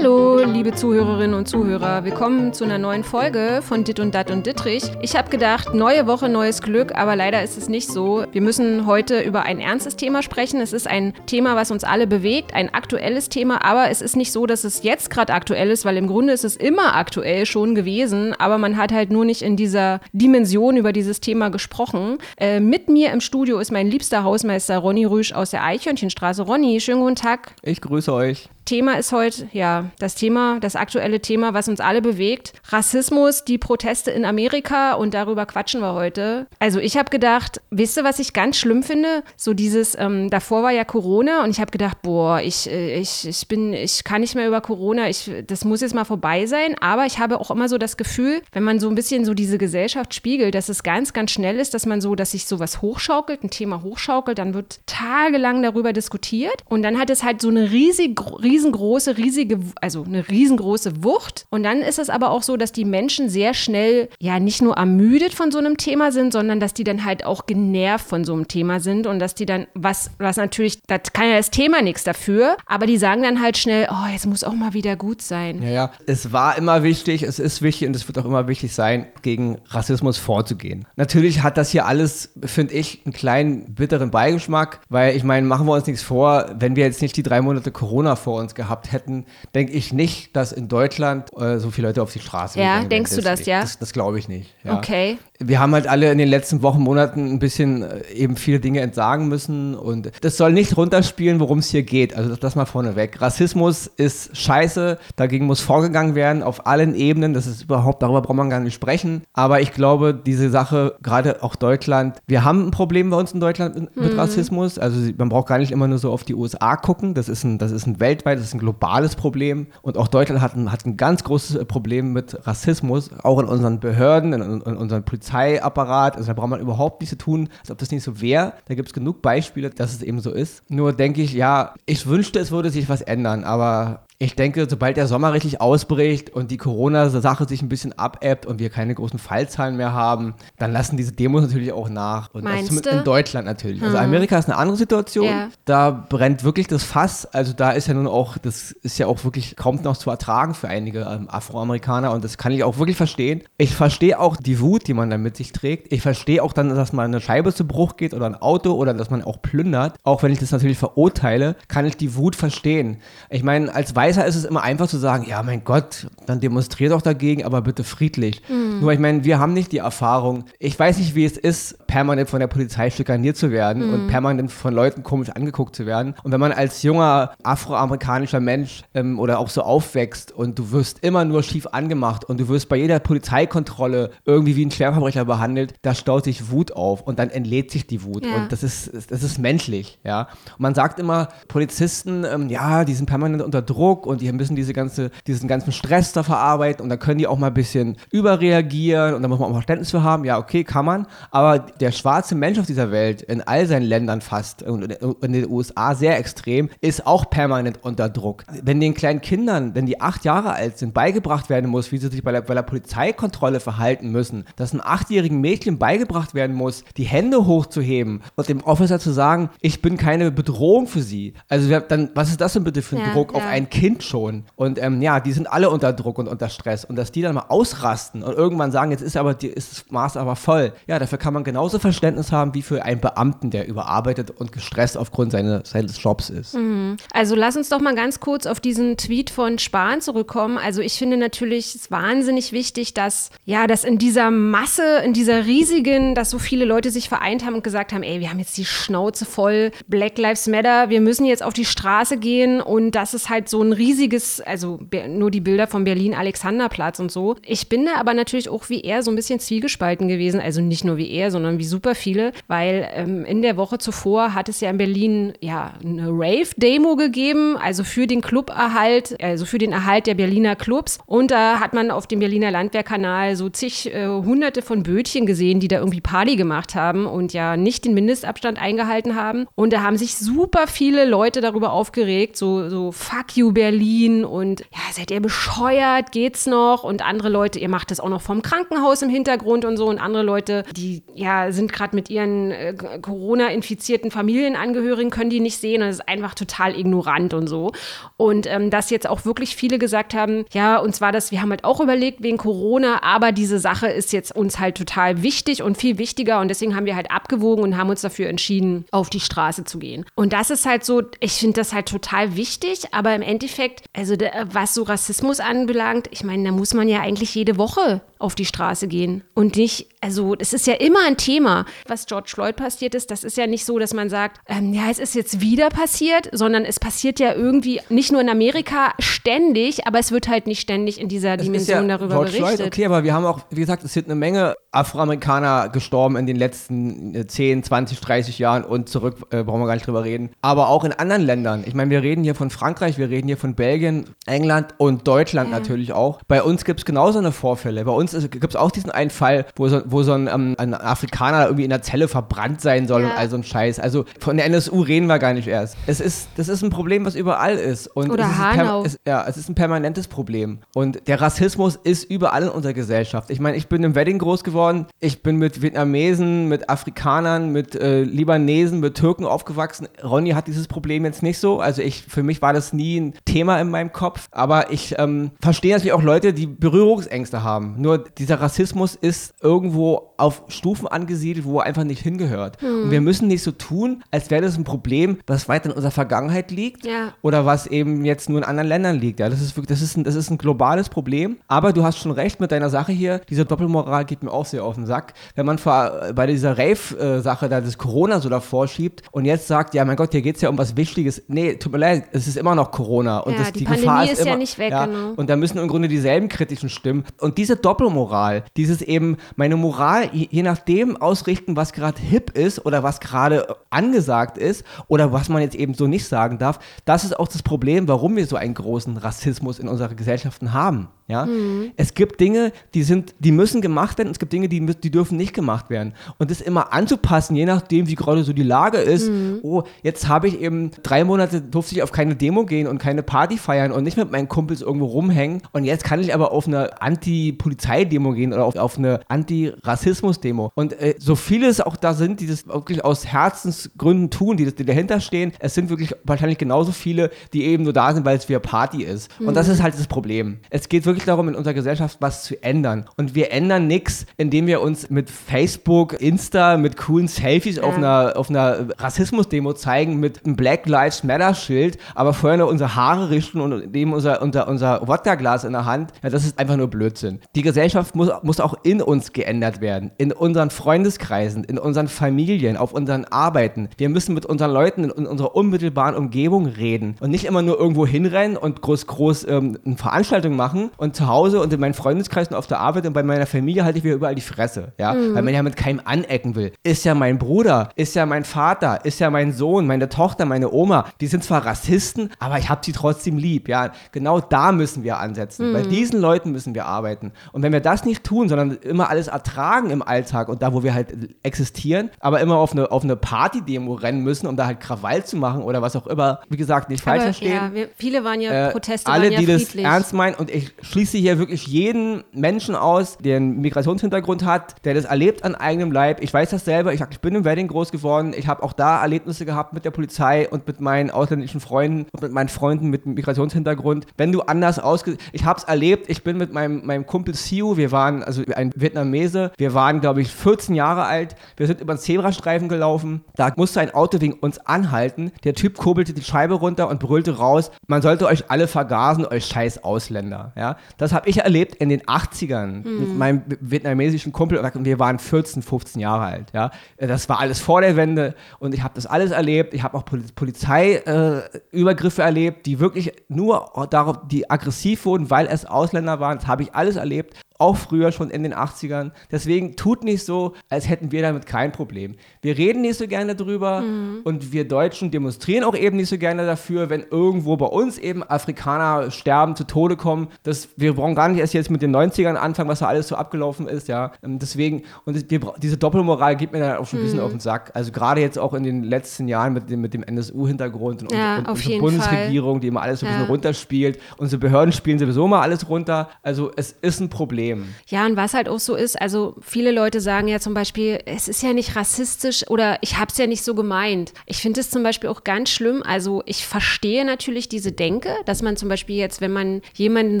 Hallo, liebe Zuhörerinnen und Zuhörer. Willkommen zu einer neuen Folge von Dit und Dat und Dittrich. Ich habe gedacht, neue Woche, neues Glück, aber leider ist es nicht so. Wir müssen heute über ein ernstes Thema sprechen. Es ist ein Thema, was uns alle bewegt, ein aktuelles Thema, aber es ist nicht so, dass es jetzt gerade aktuell ist, weil im Grunde ist es immer aktuell schon gewesen, aber man hat halt nur nicht in dieser Dimension über dieses Thema gesprochen. Äh, mit mir im Studio ist mein liebster Hausmeister Ronny Rüsch aus der Eichhörnchenstraße. Ronny, schönen guten Tag. Ich grüße euch. Thema ist heute, ja, das Thema, das aktuelle Thema, was uns alle bewegt. Rassismus, die Proteste in Amerika und darüber quatschen wir heute. Also ich habe gedacht, wisst ihr, was ich ganz schlimm finde? So dieses, ähm, davor war ja Corona und ich habe gedacht, boah, ich, äh, ich, ich bin, ich kann nicht mehr über Corona, ich, das muss jetzt mal vorbei sein. Aber ich habe auch immer so das Gefühl, wenn man so ein bisschen so diese Gesellschaft spiegelt, dass es ganz, ganz schnell ist, dass man so, dass sich sowas hochschaukelt, ein Thema hochschaukelt, dann wird tagelang darüber diskutiert und dann hat es halt so eine riesig, riesig riesengroße, riesige, also eine riesengroße Wucht. Und dann ist es aber auch so, dass die Menschen sehr schnell ja nicht nur ermüdet von so einem Thema sind, sondern dass die dann halt auch genervt von so einem Thema sind und dass die dann, was, was natürlich, das kann ja das Thema nichts dafür, aber die sagen dann halt schnell, oh, jetzt muss auch mal wieder gut sein. Ja, ja. Es war immer wichtig, es ist wichtig und es wird auch immer wichtig sein, gegen Rassismus vorzugehen. Natürlich hat das hier alles, finde ich, einen kleinen bitteren Beigeschmack, weil ich meine, machen wir uns nichts vor, wenn wir jetzt nicht die drei Monate Corona vor uns uns gehabt hätten, denke ich nicht, dass in Deutschland äh, so viele Leute auf die Straße Ja, denkst du das, ja? Das, das glaube ich nicht. Ja. Okay wir haben halt alle in den letzten Wochen, Monaten ein bisschen äh, eben viele Dinge entsagen müssen und das soll nicht runterspielen, worum es hier geht. Also das mal vorneweg. Rassismus ist scheiße, dagegen muss vorgegangen werden auf allen Ebenen. Das ist überhaupt, darüber braucht man gar nicht sprechen. Aber ich glaube, diese Sache, gerade auch Deutschland, wir haben ein Problem bei uns in Deutschland mit mhm. Rassismus. Also man braucht gar nicht immer nur so auf die USA gucken. Das ist ein, das ist ein weltweit, das ist ein globales Problem. Und auch Deutschland hat ein, hat ein ganz großes Problem mit Rassismus, auch in unseren Behörden, in, in Polizei Polizeiapparat. Also da braucht man überhaupt nichts zu tun, als ob das nicht so wäre. Da gibt es genug Beispiele, dass es eben so ist. Nur denke ich, ja, ich wünschte, es würde sich was ändern, aber ich denke, sobald der Sommer richtig ausbricht und die Corona-Sache sich ein bisschen abebbt und wir keine großen Fallzahlen mehr haben, dann lassen diese Demos natürlich auch nach. Und Meinst also in Deutschland natürlich. Also hm. Also Amerika ist eine andere Situation. Ja. Da brennt wirklich das Fass. Also da ist ja nun auch, das ist ja auch wirklich kaum noch zu ertragen für einige ähm, Afroamerikaner und das kann ich auch wirklich verstehen. Ich verstehe auch die Wut, die man dann mit sich trägt. Ich verstehe auch dann, dass man eine Scheibe zu Bruch geht oder ein Auto oder dass man auch plündert. Auch wenn ich das natürlich verurteile, kann ich die Wut verstehen. Ich meine, als Weiß Weißer ist es immer einfach zu sagen, ja, mein Gott, dann demonstriert doch dagegen, aber bitte friedlich. Mhm. Nur ich meine, wir haben nicht die Erfahrung. Ich weiß nicht, wie es ist, permanent von der Polizei schikaniert zu werden mhm. und permanent von Leuten komisch angeguckt zu werden. Und wenn man als junger afroamerikanischer Mensch ähm, oder auch so aufwächst und du wirst immer nur schief angemacht und du wirst bei jeder Polizeikontrolle irgendwie wie ein Schwerverbrecher behandelt, da staut sich Wut auf und dann entlädt sich die Wut. Ja. Und das ist, das ist menschlich, ja. Und man sagt immer, Polizisten, ähm, ja, die sind permanent unter Druck Druck und die müssen diese ganze, diesen ganzen Stress da verarbeiten und dann können die auch mal ein bisschen überreagieren und da muss man auch Verständnis für haben. Ja, okay, kann man. Aber der schwarze Mensch auf dieser Welt, in all seinen Ländern fast und in den USA sehr extrem, ist auch permanent unter Druck. Wenn den kleinen Kindern, wenn die acht Jahre alt sind, beigebracht werden muss, wie sie sich bei der, bei der Polizeikontrolle verhalten müssen, dass einem achtjährigen Mädchen beigebracht werden muss, die Hände hochzuheben und dem Officer zu sagen, ich bin keine Bedrohung für sie. Also dann, was ist das denn bitte für ein ja, Druck ja. auf ein Kind? Kind schon. Und ähm, ja, die sind alle unter Druck und unter Stress. Und dass die dann mal ausrasten und irgendwann sagen, jetzt ist aber die, ist das Maß aber voll. Ja, dafür kann man genauso Verständnis haben wie für einen Beamten, der überarbeitet und gestresst aufgrund seine, seines Jobs ist. Mhm. Also lass uns doch mal ganz kurz auf diesen Tweet von Spahn zurückkommen. Also ich finde natürlich es wahnsinnig wichtig, dass ja, dass in dieser Masse, in dieser riesigen, dass so viele Leute sich vereint haben und gesagt haben, ey, wir haben jetzt die Schnauze voll, Black Lives Matter, wir müssen jetzt auf die Straße gehen und das ist halt so ein riesiges, also nur die Bilder von Berlin Alexanderplatz und so. Ich bin da aber natürlich auch wie er so ein bisschen zwiegespalten gewesen, also nicht nur wie er, sondern wie super viele, weil ähm, in der Woche zuvor hat es ja in Berlin ja eine Rave-Demo gegeben, also für den Cluberhalt, also für den Erhalt der Berliner Clubs. Und da hat man auf dem Berliner Landwehrkanal so zig äh, hunderte von Bötchen gesehen, die da irgendwie Party gemacht haben und ja nicht den Mindestabstand eingehalten haben. Und da haben sich super viele Leute darüber aufgeregt, so, so fuck you Berlin Berlin und ja, seid ihr bescheuert, geht's noch? Und andere Leute, ihr macht das auch noch vom Krankenhaus im Hintergrund und so und andere Leute, die ja sind gerade mit ihren äh, Corona-infizierten Familienangehörigen, können die nicht sehen. Und das ist einfach total ignorant und so. Und ähm, dass jetzt auch wirklich viele gesagt haben, ja, uns war das, wir haben halt auch überlegt wegen Corona, aber diese Sache ist jetzt uns halt total wichtig und viel wichtiger. Und deswegen haben wir halt abgewogen und haben uns dafür entschieden, auf die Straße zu gehen. Und das ist halt so, ich finde das halt total wichtig, aber im Endeffekt, also was so Rassismus anbelangt, ich meine, da muss man ja eigentlich jede Woche auf die Straße gehen und nicht, also es ist ja immer ein Thema, was George Floyd passiert ist. Das ist ja nicht so, dass man sagt, ähm, ja, es ist jetzt wieder passiert, sondern es passiert ja irgendwie nicht nur in Amerika ständig, aber es wird halt nicht ständig in dieser es Dimension ja darüber George berichtet. Floyd, okay, aber wir haben auch, wie gesagt, es sind eine Menge Afroamerikaner gestorben in den letzten 10, 20, 30 Jahren und zurück, äh, brauchen wir gar nicht drüber reden. Aber auch in anderen Ländern. Ich meine, wir reden hier von Frankreich, wir reden hier von Belgien, England und Deutschland ja. natürlich auch. Bei uns gibt es genauso eine Vorfälle. Bei uns gibt es auch diesen einen Fall, wo so, wo so ein, ähm, ein, Afrikaner irgendwie in der Zelle verbrannt sein soll ja. und all so ein Scheiß. Also von der NSU reden wir gar nicht erst. Es ist, das ist ein Problem, was überall ist. Und Oder es Hanau. Ist, ja, es ist ein permanentes Problem. Und der Rassismus ist überall in unserer Gesellschaft. Ich meine, ich bin im Wedding groß geworden. Ich bin mit Vietnamesen, mit Afrikanern, mit äh, Libanesen, mit Türken aufgewachsen. Ronny hat dieses Problem jetzt nicht so. Also ich, für mich war das nie ein Thema in meinem Kopf. Aber ich ähm, verstehe natürlich auch Leute, die Berührungsängste haben. Nur dieser Rassismus ist irgendwo auf Stufen angesiedelt, wo er einfach nicht hingehört. Hm. Und wir müssen nicht so tun, als wäre das ein Problem, was weit in unserer Vergangenheit liegt ja. oder was eben jetzt nur in anderen Ländern liegt. Ja, das ist wirklich, das ist ein, das ist ein globales Problem. Aber du hast schon recht mit deiner Sache hier. Diese Doppelmoral geht mir auch sehr auf den Sack. Wenn man vor, bei dieser Rave-Sache da das Corona so davor schiebt und jetzt sagt, ja, mein Gott, hier geht es ja um was Wichtiges. Nee, tut mir leid, es ist immer noch Corona. Und ja, das, die, die Gefahr ist, ist immer, ja nicht weg. Ja, genau. Und da müssen im Grunde dieselben kritischen Stimmen. Und diese Doppelmoral, dieses eben meine Moral je nachdem ausrichten, was gerade hip ist oder was gerade angesagt ist oder was man jetzt eben so nicht sagen darf, das ist auch das Problem, warum wir so einen großen Rassismus in unseren Gesellschaften haben. Ja? Mhm. Es gibt Dinge, die sind, die müssen gemacht werden, es gibt Dinge, die, die dürfen nicht gemacht werden. Und das immer anzupassen, je nachdem, wie gerade so die Lage ist. Mhm. Oh, jetzt habe ich eben drei Monate durfte ich auf keine Demo gehen und keine Party feiern und nicht mit meinen Kumpels irgendwo rumhängen. Und jetzt kann ich aber auf eine Anti-Polizei-Demo gehen oder auf, auf eine Anti-Rassismus-Demo. Und äh, so viele es auch da sind, die das wirklich aus Herzensgründen tun, die, das, die dahinter stehen, es sind wirklich wahrscheinlich genauso viele, die eben nur da sind, weil es wieder Party ist. Mhm. Und das ist halt das Problem. Es geht wirklich wirklich darum, in unserer Gesellschaft was zu ändern. Und wir ändern nichts, indem wir uns mit Facebook, Insta, mit coolen Selfies ja. auf einer, auf einer Rassismus-Demo zeigen, mit einem Black Lives Matter-Schild, aber vorher nur unsere Haare richten und nehmen unser, unser, unser Wodka-Glas in der Hand. Ja, das ist einfach nur Blödsinn. Die Gesellschaft muss, muss auch in uns geändert werden. In unseren Freundeskreisen, in unseren Familien, auf unseren Arbeiten. Wir müssen mit unseren Leuten in, in unserer unmittelbaren Umgebung reden und nicht immer nur irgendwo hinrennen und groß, groß ähm, eine Veranstaltung machen und und zu Hause und in meinen Freundeskreisen auf der Arbeit und bei meiner Familie halte ich mir überall die Fresse, ja, mhm. weil man ja mit keinem anecken will. Ist ja mein Bruder, ist ja mein Vater, ist ja mein Sohn, meine Tochter, meine Oma. Die sind zwar Rassisten, aber ich habe sie trotzdem lieb, ja. Genau da müssen wir ansetzen. Mhm. Bei diesen Leuten müssen wir arbeiten. Und wenn wir das nicht tun, sondern immer alles ertragen im Alltag und da, wo wir halt existieren, aber immer auf eine, auf eine Party-Demo rennen müssen, um da halt Krawall zu machen oder was auch immer, wie gesagt, nicht falsch verstehen. Ja, wir, viele waren ja, äh, Proteste alle, waren ja die das ernst meinen und ich schließe hier wirklich jeden Menschen aus, der einen Migrationshintergrund hat, der das erlebt an eigenem Leib. Ich weiß das selber. Ich, ich bin im Wedding groß geworden. Ich habe auch da Erlebnisse gehabt mit der Polizei und mit meinen ausländischen Freunden und mit meinen Freunden mit Migrationshintergrund. Wenn du anders ausge... Ich habe es erlebt. Ich bin mit meinem, meinem Kumpel Siu, wir waren, also ein Vietnamese, wir waren, glaube ich, 14 Jahre alt. Wir sind über den Zebrastreifen gelaufen. Da musste ein Auto wegen uns anhalten. Der Typ kurbelte die Scheibe runter und brüllte raus, man sollte euch alle vergasen, euch scheiß Ausländer. Ja? Das habe ich erlebt in den 80ern mhm. mit meinem vietnamesischen Kumpel und wir waren 14, 15 Jahre alt. Ja? Das war alles vor der Wende und ich habe das alles erlebt. Ich habe auch Polizeiübergriffe äh, erlebt, die wirklich nur darauf, die aggressiv wurden, weil es Ausländer waren. Das habe ich alles erlebt auch früher schon in den 80ern. Deswegen tut nicht so, als hätten wir damit kein Problem. Wir reden nicht so gerne drüber mhm. und wir Deutschen demonstrieren auch eben nicht so gerne dafür, wenn irgendwo bei uns eben Afrikaner sterben, zu Tode kommen. Das, wir brauchen gar nicht erst jetzt mit den 90ern anfangen, was da alles so abgelaufen ist, ja. Ähm, deswegen, und wir, diese Doppelmoral geht mir dann auch schon ein bisschen mhm. auf den Sack. Also gerade jetzt auch in den letzten Jahren mit dem, mit dem NSU-Hintergrund und, ja, und, und unsere Bundesregierung, Fall. die immer alles so ein ja. bisschen runterspielt. Unsere Behörden spielen sowieso mal alles runter. Also es ist ein Problem. Extrem. Ja, und was halt auch so ist, also viele Leute sagen ja zum Beispiel, es ist ja nicht rassistisch oder ich habe es ja nicht so gemeint. Ich finde es zum Beispiel auch ganz schlimm. Also ich verstehe natürlich diese Denke, dass man zum Beispiel jetzt, wenn man jemanden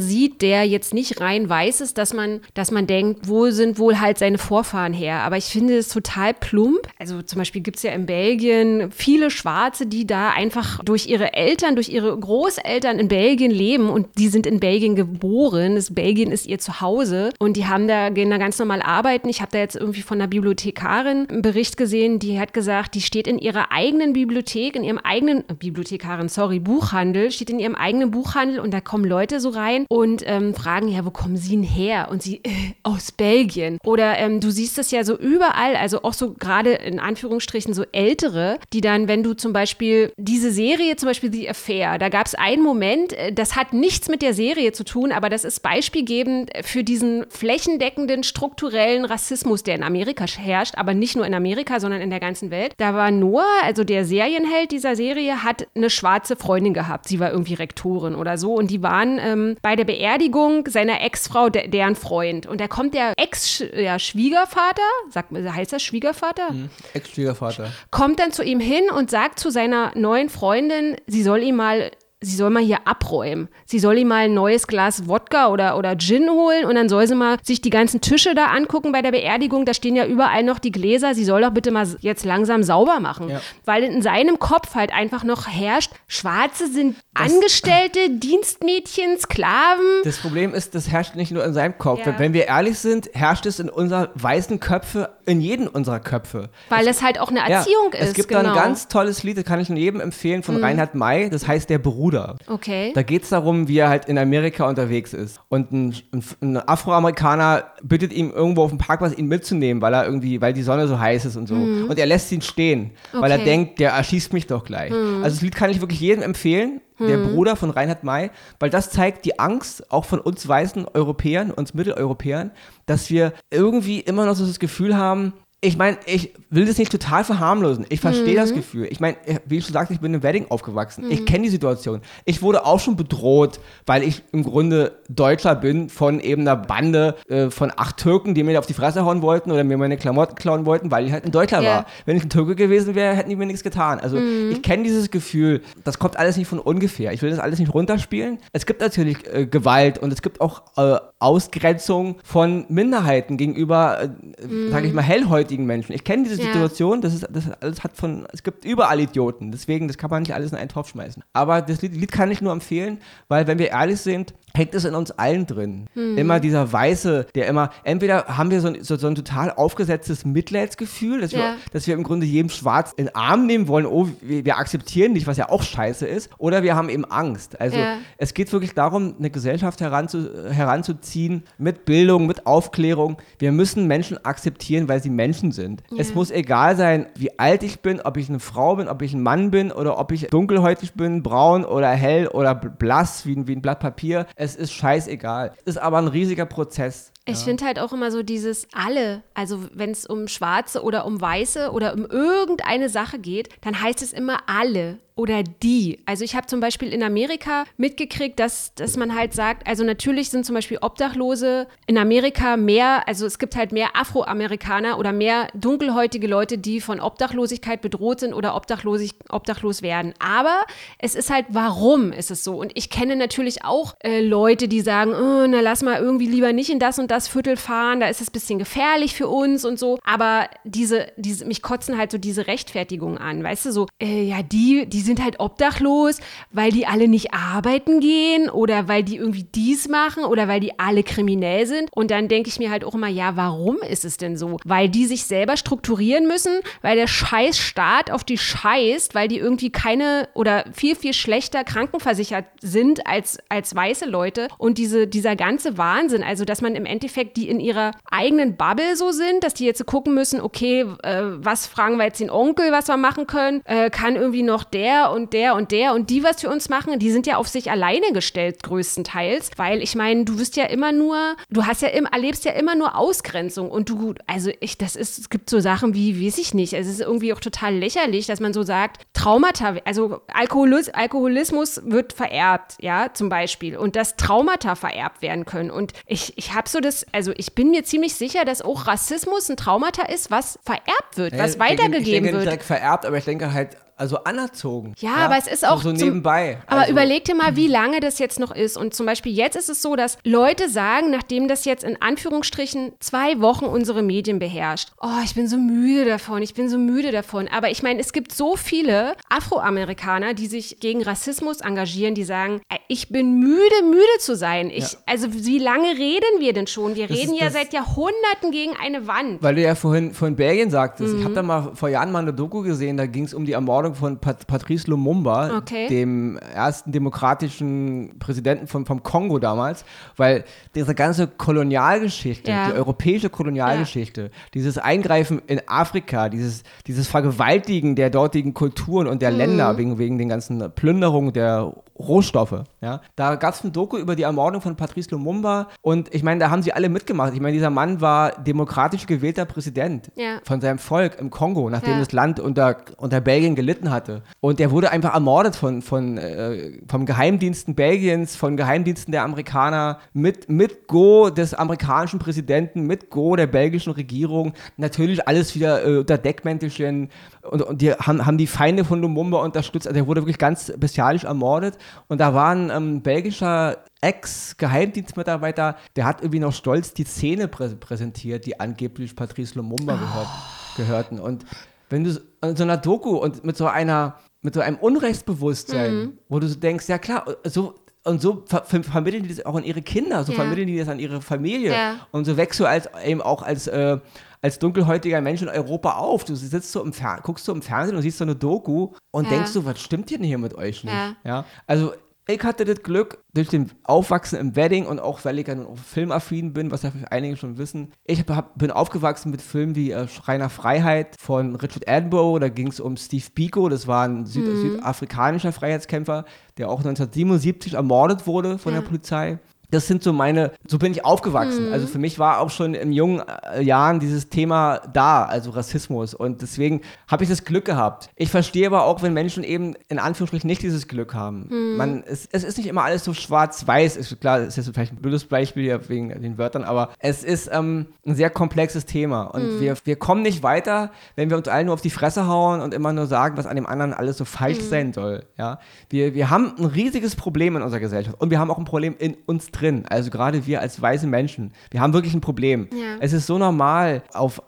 sieht, der jetzt nicht rein weiß ist, dass man, dass man denkt, wo sind wohl halt seine Vorfahren her. Aber ich finde es total plump. Also zum Beispiel gibt es ja in Belgien viele Schwarze, die da einfach durch ihre Eltern, durch ihre Großeltern in Belgien leben und die sind in Belgien geboren. Das Belgien ist ihr Zuhause und die haben da, gehen da ganz normal arbeiten. Ich habe da jetzt irgendwie von einer Bibliothekarin einen Bericht gesehen, die hat gesagt, die steht in ihrer eigenen Bibliothek, in ihrem eigenen, äh, Bibliothekarin, sorry, Buchhandel, steht in ihrem eigenen Buchhandel und da kommen Leute so rein und ähm, fragen, ja, wo kommen sie denn her? Und sie, äh, aus Belgien. Oder ähm, du siehst es ja so überall, also auch so gerade in Anführungsstrichen so ältere, die dann, wenn du zum Beispiel diese Serie, zum Beispiel The Affair, da gab es einen Moment, äh, das hat nichts mit der Serie zu tun, aber das ist beispielgebend für diesen flächendeckenden strukturellen Rassismus, der in Amerika herrscht, aber nicht nur in Amerika, sondern in der ganzen Welt. Da war Noah, also der Serienheld dieser Serie, hat eine schwarze Freundin gehabt. Sie war irgendwie Rektorin oder so und die waren ähm, bei der Beerdigung seiner Ex-Frau, de deren Freund. Und da kommt der Ex-Schwiegervater, ja, heißt das Schwiegervater? Mhm. Ex-Schwiegervater. Kommt dann zu ihm hin und sagt zu seiner neuen Freundin, sie soll ihm mal sie soll mal hier abräumen. Sie soll ihm mal ein neues Glas Wodka oder, oder Gin holen und dann soll sie mal sich die ganzen Tische da angucken bei der Beerdigung. Da stehen ja überall noch die Gläser. Sie soll doch bitte mal jetzt langsam sauber machen. Ja. Weil in seinem Kopf halt einfach noch herrscht, Schwarze sind das, Angestellte, Dienstmädchen, Sklaven. Das Problem ist, das herrscht nicht nur in seinem Kopf. Ja. Wenn wir ehrlich sind, herrscht es in unseren weißen Köpfe, in jedem unserer Köpfe. Weil es, es halt auch eine Erziehung ja, ist. Es gibt genau. da ein genau. ganz tolles Lied, das kann ich jedem empfehlen, von mhm. Reinhard May. Das heißt Der Beruf Bruder. Okay. Da geht es darum, wie er halt in Amerika unterwegs ist. Und ein, ein, ein, Afroamerikaner bittet ihm irgendwo auf dem Parkplatz, ihn mitzunehmen, weil er irgendwie, weil die Sonne so heiß ist und so. Mhm. Und er lässt ihn stehen, okay. weil er denkt, der erschießt mich doch gleich. Mhm. Also das Lied kann ich wirklich jedem empfehlen. Der mhm. Bruder von Reinhard May, weil das zeigt die Angst auch von uns weißen Europäern, uns Mitteleuropäern, dass wir irgendwie immer noch so das Gefühl haben, ich meine, ich will das nicht total verharmlosen. Ich verstehe mhm. das Gefühl. Ich meine, wie ich schon sagte, ich bin in Wedding aufgewachsen. Mhm. Ich kenne die Situation. Ich wurde auch schon bedroht, weil ich im Grunde Deutscher bin von eben einer Bande äh, von acht Türken, die mir auf die Fresse hauen wollten oder mir meine Klamotten klauen wollten, weil ich halt ein Deutscher yeah. war. Wenn ich ein Türke gewesen wäre, hätten die mir nichts getan. Also mhm. ich kenne dieses Gefühl. Das kommt alles nicht von ungefähr. Ich will das alles nicht runterspielen. Es gibt natürlich äh, Gewalt und es gibt auch äh, Ausgrenzung von Minderheiten gegenüber, äh, sage ich mal, hellhäutigen Menschen. Ich kenne diese Situation, das ist, das alles hat von, es gibt überall Idioten, deswegen, das kann man nicht alles in einen Topf schmeißen. Aber das Lied, Lied kann ich nur empfehlen, weil wenn wir ehrlich sind, hängt es in uns allen drin. Hm. Immer dieser Weiße, der immer, entweder haben wir so, so, so ein total aufgesetztes Mitleidsgefühl, dass, ja. wir, dass wir im Grunde jedem Schwarz in den Arm nehmen wollen, oh, wir, wir, akzeptieren dich, was ja auch scheiße ist, oder wir haben eben Angst. Also ja. es geht wirklich darum, eine Gesellschaft heranzu, heranzuziehen mit Bildung, mit Aufklärung. Wir müssen Menschen akzeptieren, weil sie Menschen sind. Ja. Es muss egal sein, wie alt ich bin, ob ich eine Frau bin, ob ich ein Mann bin oder ob ich dunkelhäutig bin, braun oder hell oder blass wie, wie ein Blatt Papier. Es ist scheißegal. Ist aber ein riesiger Prozess. Ich ja. finde halt auch immer so dieses alle, also wenn es um Schwarze oder um Weiße oder um irgendeine Sache geht, dann heißt es immer alle oder die. Also ich habe zum Beispiel in Amerika mitgekriegt, dass, dass man halt sagt, also natürlich sind zum Beispiel Obdachlose in Amerika mehr, also es gibt halt mehr Afroamerikaner oder mehr dunkelhäutige Leute, die von Obdachlosigkeit bedroht sind oder obdachlos, obdachlos werden. Aber es ist halt, warum ist es so? Und ich kenne natürlich auch äh, Leute, die sagen, oh, na lass mal irgendwie lieber nicht in das und das Viertel fahren, da ist es ein bisschen gefährlich für uns und so. Aber diese, diese, mich kotzen halt so diese Rechtfertigungen an, weißt du, so, äh, ja, die, die sind halt obdachlos, weil die alle nicht arbeiten gehen oder weil die irgendwie dies machen oder weil die alle kriminell sind. Und dann denke ich mir halt auch immer, ja, warum ist es denn so? Weil die sich selber strukturieren müssen, weil der Scheißstaat auf die scheißt, weil die irgendwie keine oder viel, viel schlechter krankenversichert sind als, als weiße Leute. Und diese, dieser ganze Wahnsinn, also dass man im Endeffekt die in ihrer eigenen Bubble so sind, dass die jetzt gucken müssen, okay, äh, was fragen wir jetzt den Onkel, was wir machen können? Äh, kann irgendwie noch der der und der und der und die was für uns machen, die sind ja auf sich alleine gestellt größtenteils, weil ich meine, du wirst ja immer nur, du hast ja immer, erlebst ja immer nur Ausgrenzung und du, also ich, das ist, es gibt so Sachen wie, weiß ich nicht, es ist irgendwie auch total lächerlich, dass man so sagt, Traumata, also Alkoholis, Alkoholismus wird vererbt, ja, zum Beispiel und dass Traumata vererbt werden können und ich, ich habe so das, also ich bin mir ziemlich sicher, dass auch Rassismus ein Traumata ist, was vererbt wird, was ja, weitergegeben ich denke, ich denke wird. Nicht direkt vererbt, aber ich denke halt also anerzogen. Ja, ja, aber es ist auch so, so nebenbei. aber also, überleg dir mal, wie lange das jetzt noch ist. Und zum Beispiel jetzt ist es so, dass Leute sagen, nachdem das jetzt in Anführungsstrichen zwei Wochen unsere Medien beherrscht, oh, ich bin so müde davon, ich bin so müde davon. Aber ich meine, es gibt so viele Afroamerikaner, die sich gegen Rassismus engagieren, die sagen, ich bin müde, müde zu sein. Ich, ja. Also wie lange reden wir denn schon? Wir das reden ist, ja seit Jahrhunderten gegen eine Wand. Weil du ja vorhin von Belgien sagtest. Mhm. Ich habe da mal vor Jahren mal eine Doku gesehen, da ging es um die Ermordung Ermordung von Pat Patrice Lumumba, okay. dem ersten demokratischen Präsidenten von, vom Kongo damals, weil diese ganze Kolonialgeschichte, ja. die europäische Kolonialgeschichte, ja. dieses Eingreifen in Afrika, dieses, dieses Vergewaltigen der dortigen Kulturen und der mhm. Länder wegen, wegen den ganzen Plünderungen der Rohstoffe. Ja? Da gab es ein Doku über die Ermordung von Patrice Lumumba und ich meine, da haben sie alle mitgemacht. Ich meine, dieser Mann war demokratisch gewählter Präsident ja. von seinem Volk im Kongo, nachdem das Land unter, unter Belgien gelitten hatte. Und der wurde einfach ermordet von, von äh, vom Geheimdiensten Belgiens, von Geheimdiensten der Amerikaner, mit, mit Go des amerikanischen Präsidenten, mit Go der belgischen Regierung. Natürlich alles wieder äh, unter Deckmäntelchen und, und die haben, haben die Feinde von Lumumba unterstützt. Also der wurde wirklich ganz bestialisch ermordet. Und da war ein ähm, belgischer Ex-Geheimdienstmitarbeiter, der hat irgendwie noch stolz die Szene prä präsentiert, die angeblich Patrice Lumumba gehört, gehörten. Und wenn du in so einer Doku und mit so einer, mit so einem Unrechtsbewusstsein, mhm. wo du so denkst, ja klar, so und so ver vermitteln die das auch an ihre Kinder, so ja. vermitteln die das an ihre Familie. Ja. Und so wächst du als, eben auch als äh, als dunkelhäutiger Mensch in Europa auf. Du sitzt so im Fer guckst so im Fernsehen und siehst so eine Doku und ja. denkst so, was stimmt denn hier mit euch nicht? Ja. ja? Also ich hatte das Glück, durch den Aufwachsen im Wedding und auch, weil ich ja filmaffin bin, was ja für einige schon wissen. Ich hab, bin aufgewachsen mit Filmen wie äh, Schrei nach Freiheit von Richard Attenborough. Da ging es um Steve Biko, das war ein Süd mhm. südafrikanischer Freiheitskämpfer, der auch 1977 ermordet wurde von ja. der Polizei das sind so meine, so bin ich aufgewachsen. Mhm. Also für mich war auch schon in jungen äh, Jahren dieses Thema da, also Rassismus. Und deswegen habe ich das Glück gehabt. Ich verstehe aber auch, wenn Menschen eben in Anführungsstrichen nicht dieses Glück haben. Mhm. Man, es, es, ist nicht immer alles so schwarz-weiß. Klar, es ist vielleicht ein blödes Beispiel wegen den Wörtern, aber es ist ähm, ein sehr komplexes Thema. Und mhm. wir, wir kommen nicht weiter, wenn wir uns allen nur auf die Fresse hauen und immer nur sagen, was an dem anderen alles so falsch mhm. sein soll. Ja? Wir, wir haben ein riesiges Problem in unserer Gesellschaft. Und wir haben auch ein Problem in uns drin. Also gerade wir als weiße Menschen, wir haben wirklich ein Problem. Ja. Es ist so normal, auf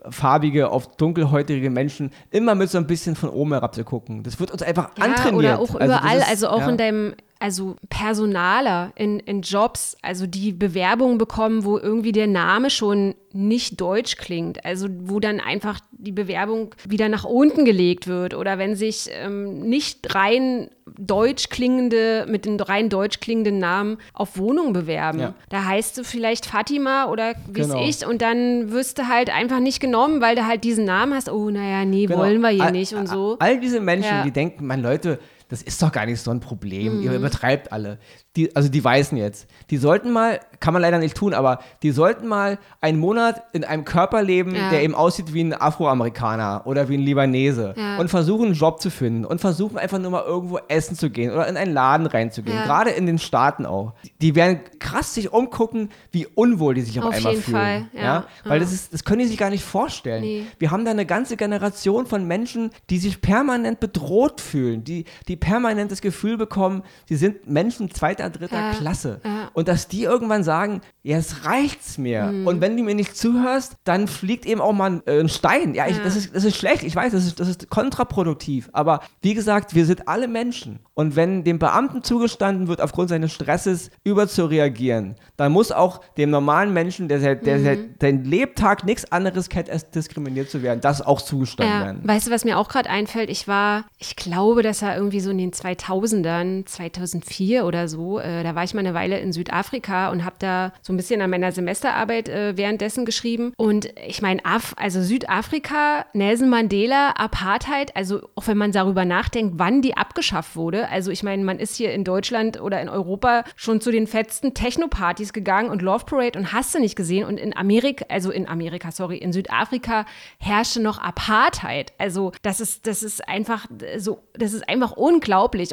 andersfarbige, auf dunkelhäutige Menschen immer mit so ein bisschen von oben herab zu gucken. Das wird uns einfach ja, antrainiert. Oder auch also überall, ist, also auch ja. in deinem also Personaler in, in Jobs, also die Bewerbungen bekommen, wo irgendwie der Name schon nicht deutsch klingt, also wo dann einfach die Bewerbung wieder nach unten gelegt wird oder wenn sich ähm, nicht rein deutsch klingende, mit den rein deutsch klingenden Namen auf Wohnungen bewerben. Ja. Da heißt du vielleicht Fatima oder wie genau. ich und dann wirst du halt einfach nicht genommen, weil du halt diesen Namen hast, oh naja, nee, genau. wollen wir hier all, nicht und so. All diese Menschen, ja. die denken, man Leute, das ist doch gar nicht so ein Problem. Mhm. Ihr übertreibt alle. Die, also die Weißen jetzt. Die sollten mal, kann man leider nicht tun, aber die sollten mal einen Monat in einem Körper leben, ja. der eben aussieht wie ein Afroamerikaner oder wie ein Libanese ja. und versuchen, einen Job zu finden und versuchen einfach nur mal irgendwo essen zu gehen oder in einen Laden reinzugehen. Ja. Gerade in den Staaten auch. Die werden krass sich umgucken, wie unwohl die sich auf, auf einmal fühlen. Fall. Ja. Weil das ist, das können die sich gar nicht vorstellen. Nee. Wir haben da eine ganze Generation von Menschen, die sich permanent bedroht fühlen, die, die permanent das Gefühl bekommen, sie sind Menschen zweiter, dritter ja, Klasse. Ja. Und dass die irgendwann sagen, ja, es reicht's mir. Mhm. Und wenn du mir nicht zuhörst, dann fliegt eben auch mal ein, Stein. Ja, ich, ja, Das, ist, das ist schlecht, ich weiß, das ist, das ist kontraproduktiv. Aber wie gesagt, wir sind alle Menschen. Und wenn dem Beamten zugestanden wird, aufgrund seines Stresses überzureagieren, dann muss auch dem normalen Menschen, der, der, der, mhm. der Lebtag nichts anderes kennt, als diskriminiert zu werden, das auch zugestanden werden. Weißt du, was mir auch gerade einfällt? Ich war, ich glaube, das war irgendwie so in den 2000ern, 2004 oder so, äh, da war ich mal eine Weile in Südafrika und habe da so ein bisschen an meiner Semesterarbeit äh, währenddessen geschrieben. Und ich meine, also Südafrika, Nelson Mandela, Apartheid, also auch wenn man darüber nachdenkt, wann die abgeschafft wurde. Also ich meine, man ist hier in Deutschland oder in Europa schon zu den fetzten Techno-Partys gegangen und Love Parade und hast du nicht gesehen. Und in Amerika, also in Amerika, sorry, in Südafrika herrschte noch Apartheid. Also das ist, das ist einfach so, das ist einfach unglaublich.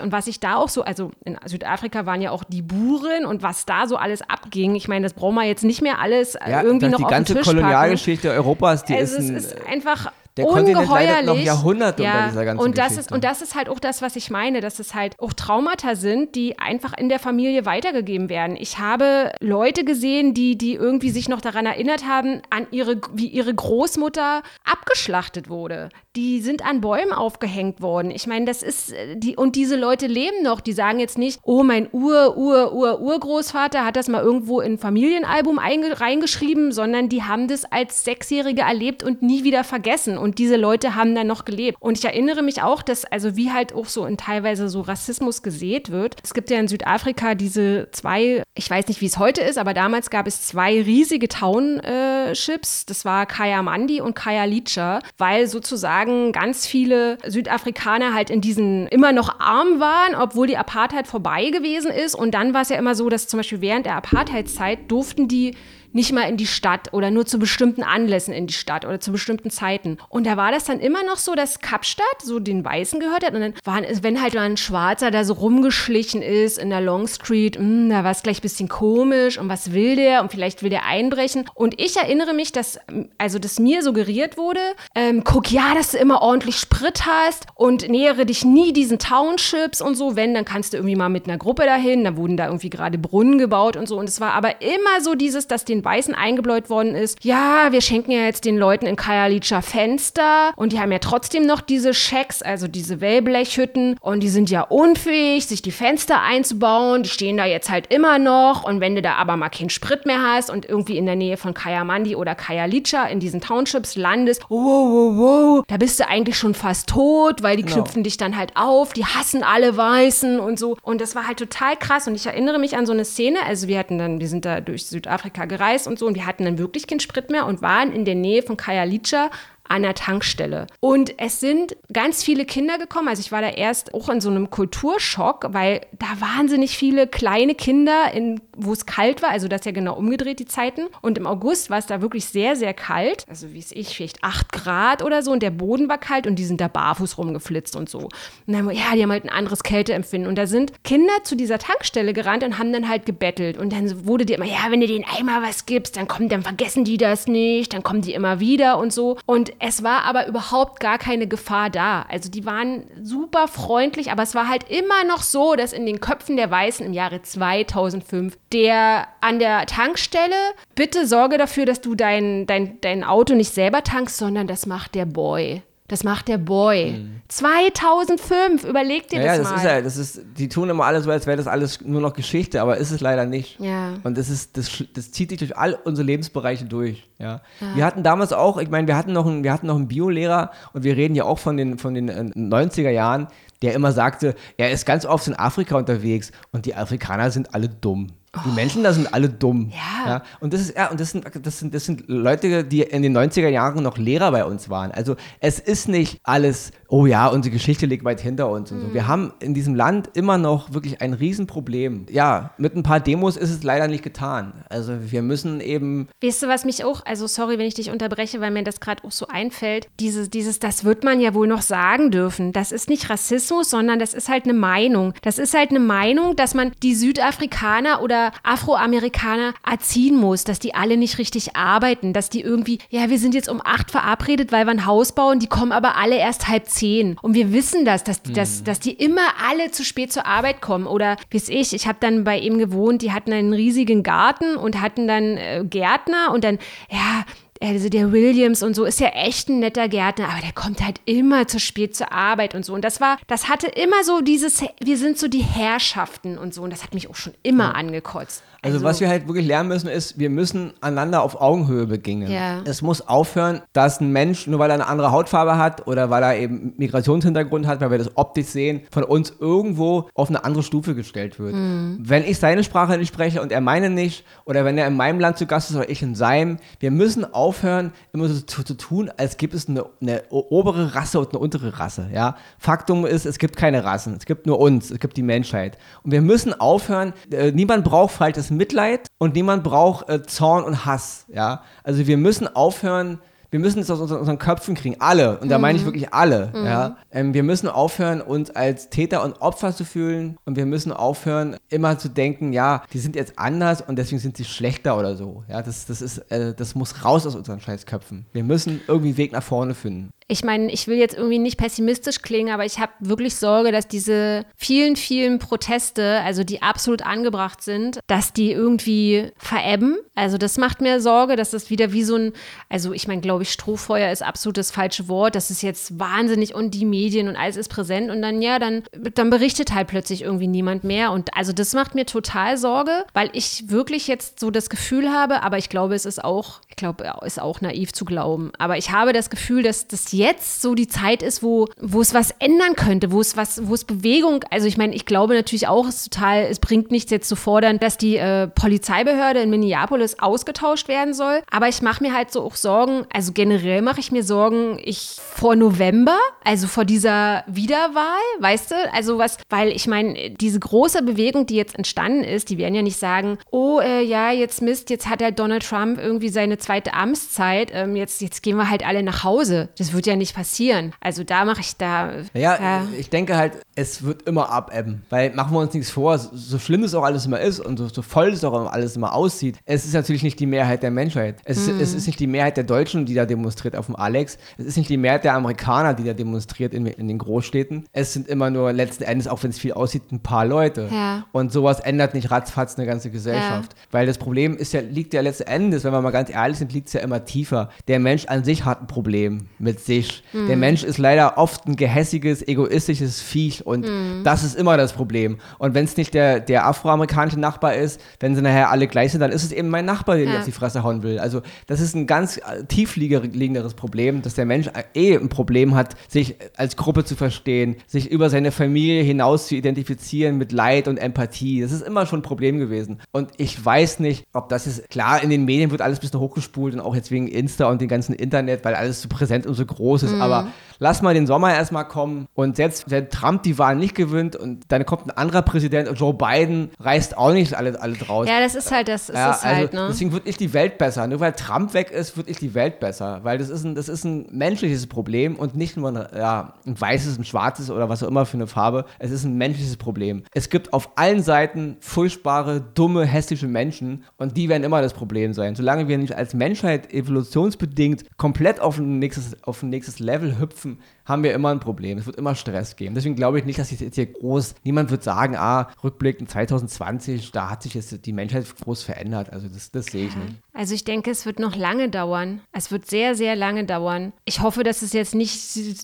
Und was ich da auch so, also in Südafrika waren ja auch die Buren und was da so alles abging. Ich meine, das brauchen wir jetzt nicht mehr alles ja, irgendwie noch auf den Tisch Die ganze Kolonialgeschichte Europas, die also ist, ein, ist einfach der leidet noch Jahrhunderte ja, unter dieser ganzen und das Geschichte. Ist, und das ist halt auch das, was ich meine, dass es halt auch Traumata sind, die einfach in der Familie weitergegeben werden. Ich habe Leute gesehen, die, die irgendwie sich noch daran erinnert haben, an ihre, wie ihre Großmutter abgeschlachtet wurde. Die sind an Bäumen aufgehängt worden. Ich meine, das ist, äh, die, und diese Leute leben noch, die sagen jetzt nicht, oh, mein Ur, Ur, Ur, Urgroßvater hat das mal irgendwo in ein Familienalbum reingeschrieben, sondern die haben das als Sechsjährige erlebt und nie wieder vergessen. Und diese Leute haben dann noch gelebt. Und ich erinnere mich auch, dass, also wie halt auch so in teilweise so Rassismus gesät wird. Es gibt ja in Südafrika diese zwei, ich weiß nicht, wie es heute ist, aber damals gab es zwei riesige Townships. das war Kaya Mandi und Kaya Licha, weil sozusagen ganz viele Südafrikaner halt in diesen immer noch arm waren, obwohl die Apartheid vorbei gewesen ist. Und dann war es ja immer so, dass zum Beispiel während der Apartheidzeit durften die nicht mal in die Stadt oder nur zu bestimmten Anlässen in die Stadt oder zu bestimmten Zeiten. Und da war das dann immer noch so, dass Kapstadt so den Weißen gehört hat. Und dann waren, wenn halt ein Schwarzer da so rumgeschlichen ist in der Long Street, mh, hm, da war es gleich ein bisschen komisch und was will der und vielleicht will der einbrechen. Und ich erinnere mich, dass, also, dass mir suggeriert wurde, ähm, guck ja, dass du immer ordentlich Sprit hast und nähere dich nie diesen Townships und so. Wenn, dann kannst du irgendwie mal mit einer Gruppe dahin. Da wurden da irgendwie gerade Brunnen gebaut und so. Und es war aber immer so dieses, dass den Weißen eingebläut worden ist, ja, wir schenken ja jetzt den Leuten in Kajalica Fenster und die haben ja trotzdem noch diese Schecks, also diese Wellblechhütten. Und die sind ja unfähig, sich die Fenster einzubauen, die stehen da jetzt halt immer noch. Und wenn du da aber mal keinen Sprit mehr hast und irgendwie in der Nähe von Kayamandi oder Kajalica in diesen Townships landest, wow, wow, wow, da bist du eigentlich schon fast tot, weil die genau. knüpfen dich dann halt auf, die hassen alle Weißen und so. Und das war halt total krass. Und ich erinnere mich an so eine Szene, also wir hatten dann, wir sind da durch Südafrika gereist Kreis und so. Und wir hatten dann wirklich keinen Sprit mehr und waren in der Nähe von Kajalica an der Tankstelle. Und es sind ganz viele Kinder gekommen. Also ich war da erst auch in so einem Kulturschock, weil da wahnsinnig viele kleine Kinder, in, wo es kalt war. Also das ist ja genau umgedreht, die Zeiten. Und im August war es da wirklich sehr, sehr kalt. Also wie es ich, vielleicht 8 Grad oder so. Und der Boden war kalt und die sind da barfuß rumgeflitzt und so. Und dann, ja, die haben halt ein anderes Kälteempfinden. Und da sind Kinder zu dieser Tankstelle gerannt und haben dann halt gebettelt. Und dann wurde dir immer, ja, wenn du denen einmal was gibst, dann kommen, dann vergessen die das nicht, dann kommen die immer wieder und so. Und es war aber überhaupt gar keine Gefahr da. Also die waren super freundlich, aber es war halt immer noch so, dass in den Köpfen der Weißen im Jahre 2005 der an der Tankstelle, bitte sorge dafür, dass du dein, dein, dein Auto nicht selber tankst, sondern das macht der Boy. Das macht der Boy. Mhm. 2005, überleg dir ja, das, ja, das mal. Ist ja, das ist, die tun immer alles so, als wäre das alles nur noch Geschichte, aber ist es leider nicht. Ja. Und das, ist, das, das zieht sich durch all unsere Lebensbereiche durch. Ja. ja. Wir hatten damals auch, ich meine, wir hatten noch einen, wir hatten noch einen Biolehrer und wir reden ja auch von den, von den 90er äh, Jahren, der immer sagte, er ist ganz oft in Afrika unterwegs und die Afrikaner sind alle dumm. Die Menschen da sind alle dumm. Ja. ja. Und das ist, ja, und das sind, das sind, das sind Leute, die in den 90er Jahren noch Lehrer bei uns waren. Also es ist nicht alles, oh ja, unsere Geschichte liegt weit hinter uns und so. Wir mhm. haben in diesem Land immer noch wirklich ein Riesenproblem. Ja, mit ein paar Demos ist es leider nicht getan. Also wir müssen eben. Weißt du, was mich auch, also sorry, wenn ich dich unterbreche, weil mir das gerade auch so einfällt, dieses, dieses, das wird man ja wohl noch sagen dürfen. Das ist nicht Rassismus, sondern das ist halt eine Meinung. Das ist halt eine Meinung, dass man die Südafrikaner oder Afroamerikaner erziehen muss, dass die alle nicht richtig arbeiten, dass die irgendwie, ja, wir sind jetzt um acht verabredet, weil wir ein Haus bauen, die kommen aber alle erst halb zehn. Und wir wissen das, dass, mhm. dass, dass die immer alle zu spät zur Arbeit kommen. Oder bis ich, ich habe dann bei ihm gewohnt, die hatten einen riesigen Garten und hatten dann äh, Gärtner und dann, ja, also der Williams und so ist ja echt ein netter Gärtner, aber der kommt halt immer zu spät zur Arbeit und so. Und das war, das hatte immer so dieses, wir sind so die Herrschaften und so. Und das hat mich auch schon immer ja. angekotzt. Also, also, was wir halt wirklich lernen müssen, ist, wir müssen einander auf Augenhöhe begegnen. Ja. Es muss aufhören, dass ein Mensch, nur weil er eine andere Hautfarbe hat oder weil er eben Migrationshintergrund hat, weil wir das optisch sehen, von uns irgendwo auf eine andere Stufe gestellt wird. Mhm. Wenn ich seine Sprache nicht spreche und er meine nicht, oder wenn er in meinem Land zu Gast ist oder ich in seinem, wir müssen aufhören, immer so zu, zu tun, als gibt es eine, eine, obere Rasse und eine untere Rasse. Ja? Faktum ist, es gibt keine Rassen, es gibt nur uns, es gibt die Menschheit. Und wir müssen aufhören, äh, niemand braucht falsches Mitleid und niemand braucht äh, Zorn und Hass. Ja? Also wir müssen aufhören, wir müssen es aus unseren Köpfen kriegen, alle, und da meine ich mhm. wirklich alle. Mhm. Ja? Ähm, wir müssen aufhören, uns als Täter und Opfer zu fühlen und wir müssen aufhören, immer zu denken, ja, die sind jetzt anders und deswegen sind sie schlechter oder so. Ja, das, das, ist, äh, das muss raus aus unseren Scheißköpfen. Wir müssen irgendwie einen Weg nach vorne finden ich meine, ich will jetzt irgendwie nicht pessimistisch klingen, aber ich habe wirklich Sorge, dass diese vielen, vielen Proteste, also die absolut angebracht sind, dass die irgendwie verebben. Also das macht mir Sorge, dass das wieder wie so ein, also ich meine, glaube ich, Strohfeuer ist absolut das falsche Wort. Das ist jetzt wahnsinnig und die Medien und alles ist präsent und dann, ja, dann, dann berichtet halt plötzlich irgendwie niemand mehr. Und also das macht mir total Sorge, weil ich wirklich jetzt so das Gefühl habe, aber ich glaube, es ist auch, ich glaube, ist auch naiv zu glauben, aber ich habe das Gefühl, dass das jetzt so die Zeit ist, wo, wo es was ändern könnte, wo es was, wo es Bewegung, also ich meine, ich glaube natürlich auch, es total, es bringt nichts jetzt zu fordern, dass die äh, Polizeibehörde in Minneapolis ausgetauscht werden soll. Aber ich mache mir halt so auch Sorgen, also generell mache ich mir Sorgen, ich vor November, also vor dieser Wiederwahl, weißt du, also was, weil ich meine, diese große Bewegung, die jetzt entstanden ist, die werden ja nicht sagen, oh äh, ja, jetzt Mist, jetzt hat halt Donald Trump irgendwie seine zweite Amtszeit, ähm, jetzt, jetzt gehen wir halt alle nach Hause. Das wird ja nicht passieren. Also da mache ich da. Ja, äh, ich denke halt, es wird immer abebben. Weil machen wir uns nichts vor, so, so schlimm es auch alles immer ist und so, so, voll es auch alles immer aussieht, es ist natürlich nicht die Mehrheit der Menschheit. Es, mhm. es ist nicht die Mehrheit der Deutschen, die da demonstriert auf dem Alex. Es ist nicht die Mehrheit der Amerikaner, die da demonstriert in, in den Großstädten. Es sind immer nur letzten Endes, auch wenn es viel aussieht, ein paar Leute. Ja. Und sowas ändert nicht ratzfatz eine ganze Gesellschaft. Ja. Weil das Problem ist ja, liegt ja letzten Endes, wenn wir mal ganz ehrlich sind, liegt es ja immer tiefer. Der Mensch an sich hat ein Problem mit sich. Mhm. Der Mensch ist leider oft ein gehässiges, egoistisches Viech und mhm. das ist immer das Problem. Und wenn es nicht der, der afroamerikanische Nachbar ist, wenn sie nachher alle gleich sind, dann ist es eben mein Nachbar, der ja. dir auf die Fresse hauen will. Also das ist ein ganz äh, tiefliegenderes Problem, dass der Mensch eh ein Problem hat, sich als Gruppe zu verstehen, sich über seine Familie hinaus zu identifizieren mit Leid und Empathie. Das ist immer schon ein Problem gewesen. Und ich weiß nicht, ob das ist, klar, in den Medien wird alles ein bisschen hochgespult und auch jetzt wegen Insta und dem ganzen Internet, weil alles so präsent und so groß ist, mhm. aber lass mal den Sommer erstmal kommen und selbst wenn Trump die Wahl nicht gewinnt und dann kommt ein anderer Präsident und Joe Biden reißt auch nicht alle, alle draus. Ja, das ist halt das. Ist ja, also halt, ne? Deswegen wird nicht die Welt besser. Nur weil Trump weg ist, wird nicht die Welt besser. Weil das ist ein, das ist ein menschliches Problem und nicht nur ein, ja, ein weißes, ein schwarzes oder was auch immer für eine Farbe. Es ist ein menschliches Problem. Es gibt auf allen Seiten furchtbare, dumme, hässliche Menschen und die werden immer das Problem sein. Solange wir nicht als Menschheit evolutionsbedingt komplett auf ein nächstes, auf ein nächstes Level hüpfen, haben wir immer ein Problem. Es wird immer Stress geben. Deswegen glaube ich nicht, dass sich jetzt hier groß, niemand wird sagen, ah, Rückblick in 2020, da hat sich jetzt die Menschheit groß verändert. Also das, das sehe ich nicht. Also ich denke, es wird noch lange dauern. Es wird sehr, sehr lange dauern. Ich hoffe, dass es jetzt nicht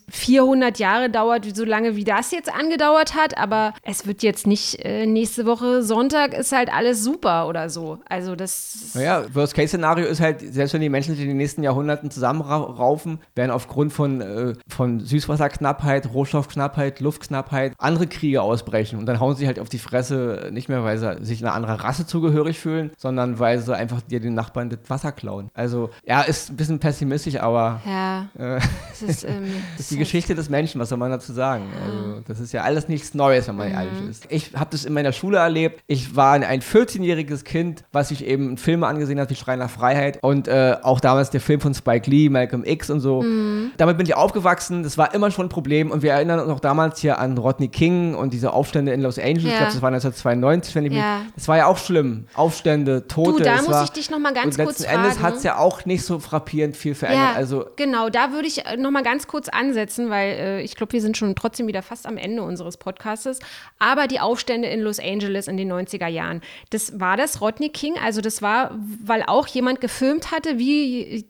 400 Jahre dauert, so lange wie das jetzt angedauert hat, aber es wird jetzt nicht äh, nächste Woche Sonntag ist halt alles super oder so. Also das. Naja, Worst-Case-Szenario ist halt, selbst wenn die Menschen sich in den nächsten Jahrhunderten zusammenraufen, werden aufgrund von, äh, von Süßwasserknappheit, Rohstoffknappheit, Luftknappheit, andere Kriege ausbrechen und dann hauen sie halt auf die Fresse, nicht mehr, weil sie sich einer anderen Rasse zugehörig fühlen, sondern weil sie einfach dir den Nachbarn das Wasser klauen. Also, ja, ist ein bisschen pessimistisch, aber ja, äh, ist, ähm, das ist die Geschichte des Menschen, was soll man dazu sagen? Ja. Also, das ist ja alles nichts Neues, wenn man mhm. ehrlich ist. Ich habe das in meiner Schule erlebt. Ich war ein 14-jähriges Kind, was sich eben Filme angesehen hat wie Schrei nach Freiheit und äh, auch damals der Film von Spike Lee, Malcolm X und so. Mhm. Damit bin ich aufgewachsen. Das war immer schon ein Problem und wir erinnern uns noch damals hier an Rodney King und diese Aufstände in Los Angeles. Ja. Ich glaube, das war 1992, wenn ich ja. mich. Das war ja auch schlimm. Aufstände, Tote. Du, da muss war, ich dich noch mal ganz kurz letzten Endes hat es ja auch nicht so frappierend viel verändert. Ja, also, genau, da würde ich äh, noch mal ganz kurz ansetzen, weil äh, ich glaube, wir sind schon trotzdem wieder fast am Ende unseres Podcastes. Aber die Aufstände in Los Angeles in den 90er Jahren, das war das Rodney King. Also das war, weil auch jemand gefilmt hatte, wie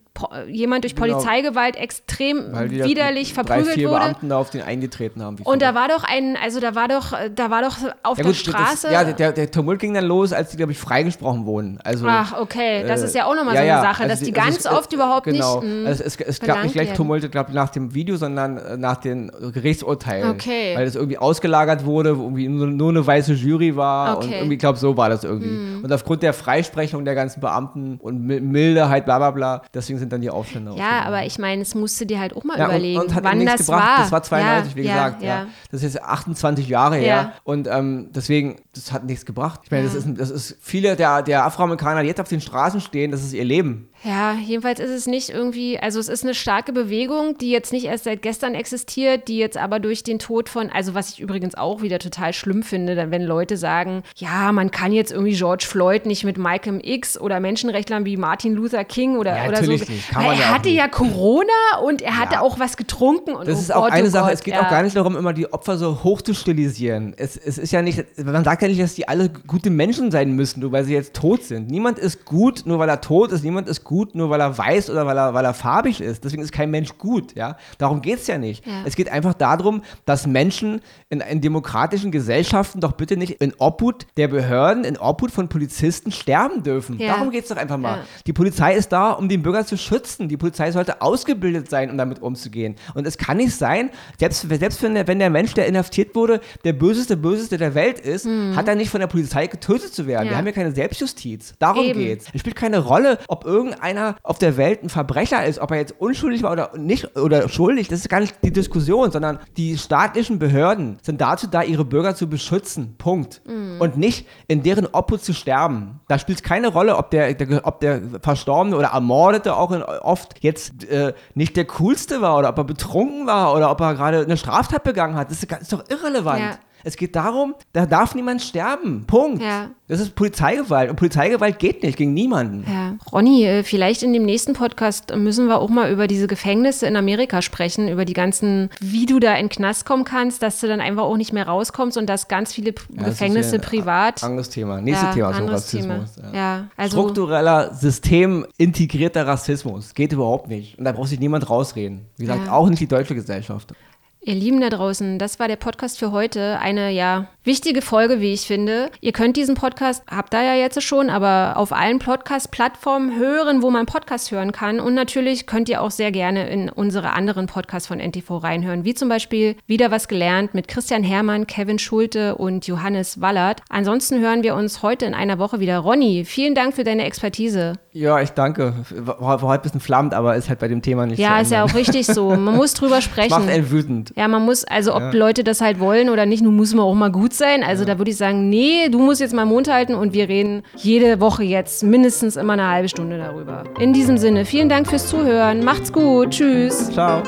jemand durch genau. Polizeigewalt extrem widerlich verprügelt drei, vier wurde. Beamten da auf den eingetreten haben. Und da war doch ein, also da war doch, da war doch auf ja, der gut, Straße. Das, ja, der, der Tumult ging dann los, als die, glaube ich, freigesprochen wurden. Also, Ach, okay, das äh, ist ja auch nochmal ja, so eine Sache, also dass die, die ganz also oft überhaupt genau. nicht. Genau, also es, es gab nicht gleich Tumulte, glaube ich, nach dem Video, sondern äh, nach den Gerichtsurteilen. Okay. Weil es irgendwie ausgelagert wurde, irgendwie nur, nur eine weiße Jury war okay. und irgendwie, ich glaube, so war das irgendwie. Mhm. Und aufgrund der Freisprechung der ganzen Beamten und Mildeheit, bla bla bla, deswegen sind dann die Aufstände Ja, aber ich meine, es musste dir halt auch mal ja, überlegen, und, und wann das gebracht. war. Das war 92, ja, wie gesagt. Ja, ja. Das ist jetzt 28 Jahre her. Und ähm, deswegen, das hat nichts gebracht. Ich meine, das, ist, das ist viele der, der Afroamerikaner, die jetzt auf den Straßen stehen, das ist ihr Leben. Ja, jedenfalls ist es nicht irgendwie, also es ist eine starke Bewegung, die jetzt nicht erst seit gestern existiert, die jetzt aber durch den Tod von, also was ich übrigens auch wieder total schlimm finde, wenn Leute sagen, ja, man kann jetzt irgendwie George Floyd nicht mit Malcolm X oder Menschenrechtlern wie Martin Luther King oder, ja, oder so. Nicht. Kann man er ja hatte ja Corona und er hatte ja. auch was getrunken. Und das oh ist auch Gott, eine oh Sache, Gott, es geht ja. auch gar nicht darum, immer die Opfer so hoch zu stilisieren. Es, es ist ja nicht, man sagt ja nicht, dass die alle gute Menschen sein müssen, nur weil sie jetzt tot sind. Niemand ist gut, nur weil er tot ist. Niemand ist gut, nur weil er weiß, oder weil er, weil er farbig ist. Deswegen ist kein Mensch gut. Ja? Darum geht es ja nicht. Ja. Es geht einfach darum, dass Menschen in, in, demokratischen Gesellschaften doch bitte nicht in Obhut der Behörden, in Obhut von Polizisten sterben dürfen. Ja. Darum geht es doch einfach mal. Ja. Die Polizei ist da, um den Bürger zu schützen. Die Polizei sollte ausgebildet sein, um damit umzugehen. Und es kann nicht sein, selbst, selbst wenn, der, wenn der Mensch, der inhaftiert wurde, der böseste, böseste der Welt ist, mhm. hat er nicht von der Polizei getötet zu werden. Wir haben ja keine Selbstjustiz. Darum geht es. Es spielt keine Rolle, ob irgendeiner auf der Welt ein Verbrecher ist, ob er jetzt unschuldig war oder nicht oder schuldig, das ist gar nicht die Diskussion, sondern die staatlichen Behörden sind dazu da, ihre Bürger zu beschützen. Punkt. Mhm. Und nicht in deren Obhut zu sterben. Da spielt es keine Rolle, ob der, der, ob der Verstorbene oder Ermordete auch in, oft jetzt äh, nicht der coolste war oder ob er betrunken war oder ob er gerade eine Straftat begangen hat. Das ist, ist doch irrelevant. Ja. Es geht darum, da darf niemand sterben. Punkt. Ja. Das ist Polizeigewalt. Und Polizeigewalt geht nicht gegen niemanden. Ja. Ronny, äh, vielleicht in dem nächsten Podcast müssen wir auch mal über diese Gefängnisse in Amerika sprechen, über die ganzen, wie du da in den Knast kommen kannst, dass du dann einfach auch nicht mehr rauskommst und dass ganz viele ja, Gefängnisse privat. Anderes Thema. Nächstes ja, Thema anderes Rassismus. Thema. Ja. also Struktureller, systemintegrierter Rassismus. Geht überhaupt nicht. Und da braucht sich niemand rausreden. Wie gesagt, auch nicht die deutsche Gesellschaft. Ihr Lieben da draußen, das war der Podcast für heute. Eine ja wichtige Folge, wie ich finde. Ihr könnt diesen Podcast, habt ihr ja jetzt schon, aber auf allen Podcast-Plattformen hören, wo man Podcast hören kann. Und natürlich könnt ihr auch sehr gerne in unsere anderen Podcasts von NTV reinhören, wie zum Beispiel Wieder was gelernt mit Christian Hermann, Kevin Schulte und Johannes Wallert. Ansonsten hören wir uns heute in einer Woche wieder. Ronny, vielen Dank für deine Expertise. Ja, ich danke. War, war heute ein bisschen flammt, aber ist halt bei dem Thema nicht Ja, ist ja auch richtig so. Man muss drüber sprechen. Macht einen wütend. Ja, man muss, also ob ja. Leute das halt wollen oder nicht, nun muss man auch mal gut sein. Also ja. da würde ich sagen, nee, du musst jetzt mal Mund halten und wir reden jede Woche jetzt mindestens immer eine halbe Stunde darüber. In diesem Sinne, vielen Dank fürs Zuhören. Macht's gut. Tschüss. Ciao.